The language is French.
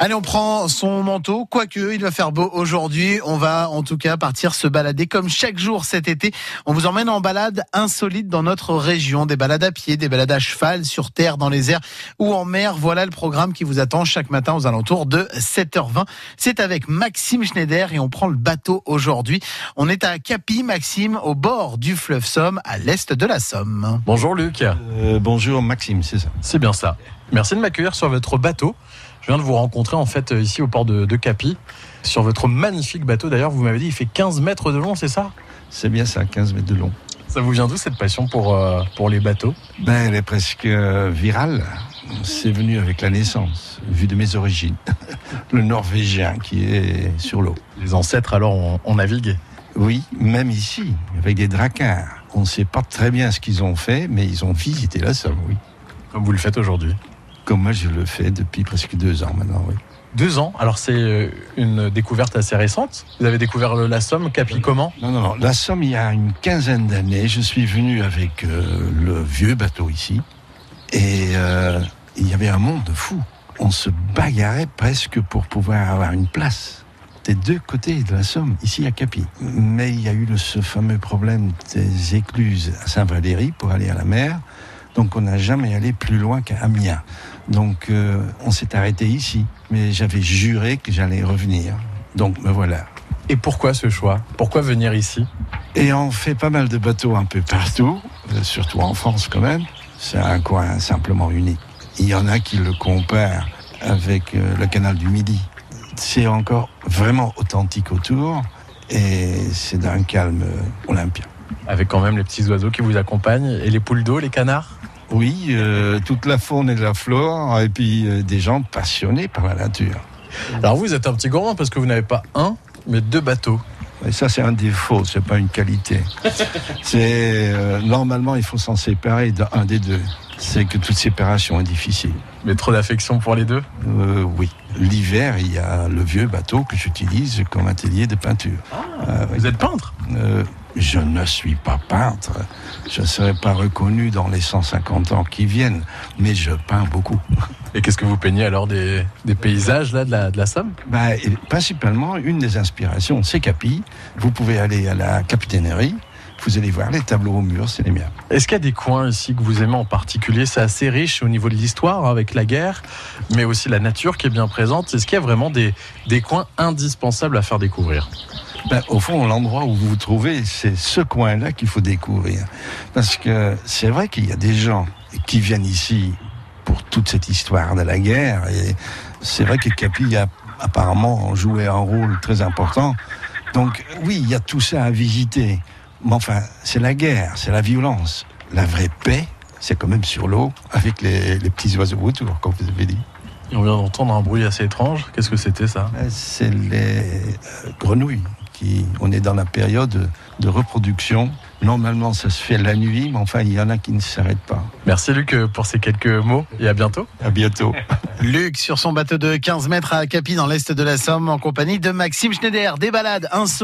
Allez, on prend son manteau, quoique il va faire beau aujourd'hui. On va en tout cas partir se balader comme chaque jour cet été. On vous emmène en balade insolite dans notre région. Des balades à pied, des balades à cheval, sur terre, dans les airs ou en mer. Voilà le programme qui vous attend chaque matin aux alentours de 7h20. C'est avec Maxime Schneider et on prend le bateau aujourd'hui. On est à Capi, Maxime, au bord du fleuve Somme, à l'est de la Somme. Bonjour Luc. Euh, bonjour Maxime, c'est ça. C'est bien ça. Merci de m'accueillir sur votre bateau. Je viens de vous rencontrer en fait ici au port de, de Capi, sur votre magnifique bateau. D'ailleurs, vous m'avez dit, il fait 15 mètres de long, c'est ça? C'est bien ça, 15 mètres de long. Ça vous vient d'où cette passion pour, euh, pour les bateaux? Ben, elle est presque euh, virale. C'est venu avec la naissance, vu de mes origines. Le Norvégien qui est sur l'eau. Les ancêtres alors ont, ont navigué? Oui, même ici, avec des dracars. On ne sait pas très bien ce qu'ils ont fait, mais ils ont visité la Somme, oui. Comme vous le faites aujourd'hui Comme moi, je le fais depuis presque deux ans maintenant, oui. Deux ans, alors c'est euh, une découverte assez récente. Vous avez découvert la Somme, Capi comment Non, non, non. La Somme, il y a une quinzaine d'années, je suis venu avec euh, le vieux bateau ici. Et euh, il y avait un monde fou. On se bagarrait presque pour pouvoir avoir une place des deux côtés de la Somme, ici à Capi. Mais il y a eu le- ce fameux problème des écluses à Saint-Valéry pour aller à la mer. Donc on n'a jamais allé plus loin qu'à Amiens. Donc euh, on s'est arrêté ici. Mais j'avais juré que j'allais revenir. Donc me voilà. Et pourquoi ce choix? Pourquoi venir ici? Et on fait pas mal de bateaux un peu partout, euh, surtout en France quand même. C'est un coin simplement unique. Il y en a qui le comparent avec euh, le canal du Midi. C'est encore vraiment authentique autour et c'est d'un calme olympien. Avec quand même les petits oiseaux qui vous accompagnent et les poules d'eau, les canards? Oui, euh, toute la faune et la flore et puis euh, des gens passionnés par la nature. Alors vous êtes un petit gourmand parce que vous n'avez pas un, mais deux bateaux. Et ça, c'est un défaut, c'est pas une qualité. C'est euh, normalement, il faut s'en séparer d'un des deux. C'est que toute séparation est difficile. Mais trop d'affection pour les deux Euh, oui. L'hiver, il y a le vieux bateau que j'utilise comme atelier de peinture. Ah, oui. Vous êtes peintre Euh, je ne suis pas peintre. Je ne serai pas reconnu dans les 150 ans qui viennent, mais je peins beaucoup. Et qu'est-ce que vous peignez alors des, des paysages là de la, de la Somme? Bah, principalement, une des inspirations, c'est Capi. Vous pouvez aller à la capitainerie, vous allez voir les tableaux au mur, c'est les miens. Est-ce qu'il y a des coins ici que vous aimez en particulier? C'est assez riche au niveau de l'histoire hein, avec la guerre, mais aussi la nature qui est bien présente. Est-ce qu'il y a vraiment des, des coins indispensables à faire découvrir? Ben, au fond, l'endroit où vous vous trouvez, c'est ce coin-là qu'il faut découvrir. Parce que c'est vrai qu'il y a des gens qui viennent ici pour toute cette histoire de la guerre. Et c'est vrai que Capi a apparemment joué un rôle très important. Donc oui, il y a tout ça à visiter. Mais enfin, c'est la guerre, c'est la violence. La vraie paix, c'est quand même sur l'eau, avec les, les petits oiseaux autour, comme vous avez dit. Et On vient d'entendre un bruit assez étrange. Qu'est-ce que c'était ça? Euh, C'est les euh, grenouilles. Qui, on est dans la période de reproduction. Normalement, ça se fait la nuit, mais enfin, il y en a qui ne s'arrêtent pas. Merci Luc pour ces quelques mots et à bientôt. À bientôt. Luc sur son bateau de 15 mètres à Capi dans l'est de la Somme en compagnie de Maxime Schneider. Des balades insolites.